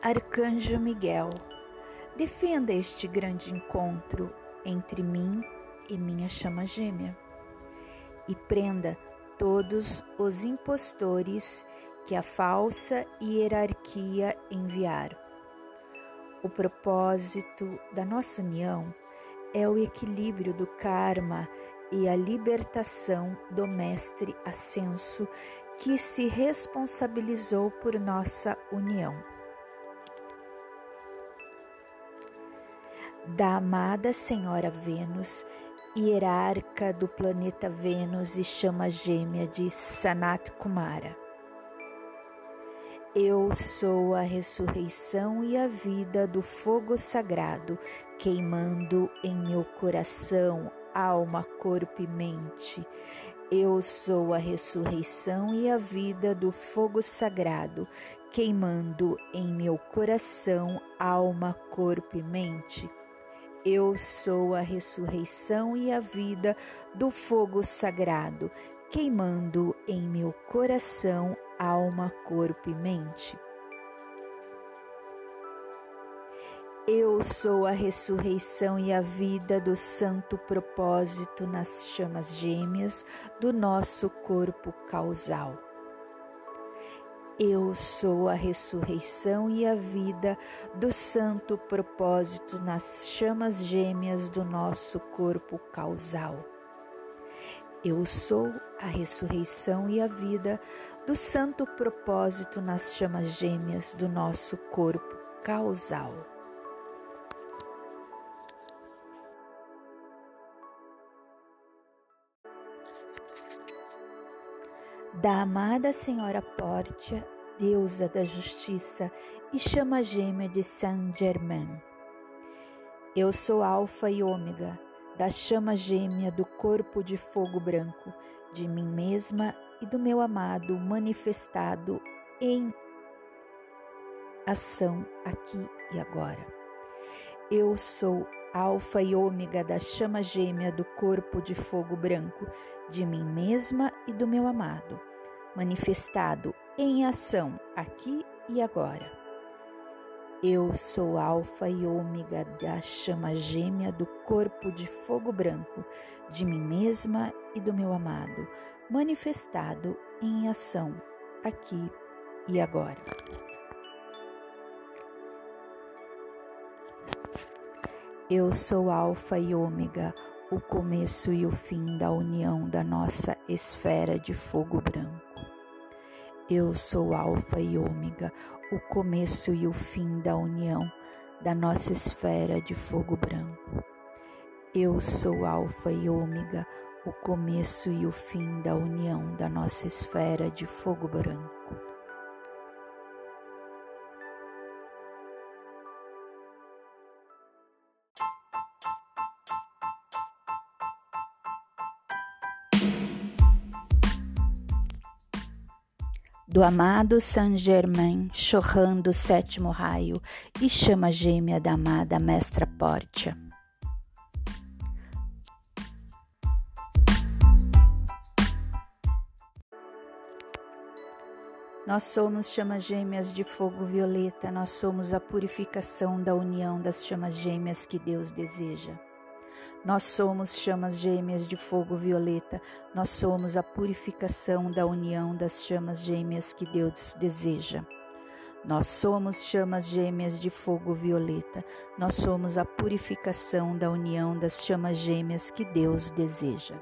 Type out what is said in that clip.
Arcanjo Miguel, defenda este grande encontro entre mim e minha chama gêmea e prenda todos os impostores que a falsa hierarquia enviaram. O propósito da nossa união é o equilíbrio do karma e a libertação do Mestre Ascenso que se responsabilizou por nossa união. Da amada Senhora Vênus, hierarca do planeta Vênus e chama gêmea de Sanat Kumara. Eu sou a ressurreição e a vida do fogo sagrado, queimando em meu coração, alma, corpo e mente. Eu sou a ressurreição e a vida do fogo sagrado, queimando em meu coração, alma, corpo e mente. Eu sou a ressurreição e a vida do fogo sagrado, queimando em meu coração, alma, corpo e mente. Eu sou a ressurreição e a vida do santo propósito nas chamas gêmeas do nosso corpo causal. Eu sou a ressurreição e a vida do santo propósito nas chamas gêmeas do nosso corpo causal. Eu sou a ressurreição e a vida do santo propósito nas chamas gêmeas do nosso corpo causal. Da amada Senhora Pórtia, deusa da justiça e chama gêmea de Saint-Germain. Eu sou Alfa e Ômega, da chama gêmea do corpo de fogo branco, de mim mesma e do meu amado manifestado em ação aqui e agora. Eu sou Alfa e Ômega da chama gêmea do corpo de fogo branco, de mim mesma e do meu amado manifestado em ação aqui e agora. Eu sou Alfa e Ômega da chama gêmea do corpo de fogo branco, de mim mesma e do meu amado, manifestado em ação aqui e agora. Eu sou Alfa e Ômega, o começo e o fim da união da nossa esfera de fogo branco. Eu sou Alfa e Ômega, o começo e o fim da união da nossa esfera de fogo branco. Eu sou Alfa e Ômega, o começo e o fim da união da nossa esfera de fogo branco. Do amado Saint Germain, chorrando o sétimo raio e chama gêmea da amada Mestra Portia. Nós somos chamas gêmeas de fogo violeta, nós somos a purificação da união das chamas gêmeas que Deus deseja. Nós somos chamas gêmeas de fogo violeta, nós somos a purificação da união das chamas gêmeas que Deus deseja. Nós somos chamas gêmeas de fogo violeta, nós somos a purificação da união das chamas gêmeas que Deus deseja.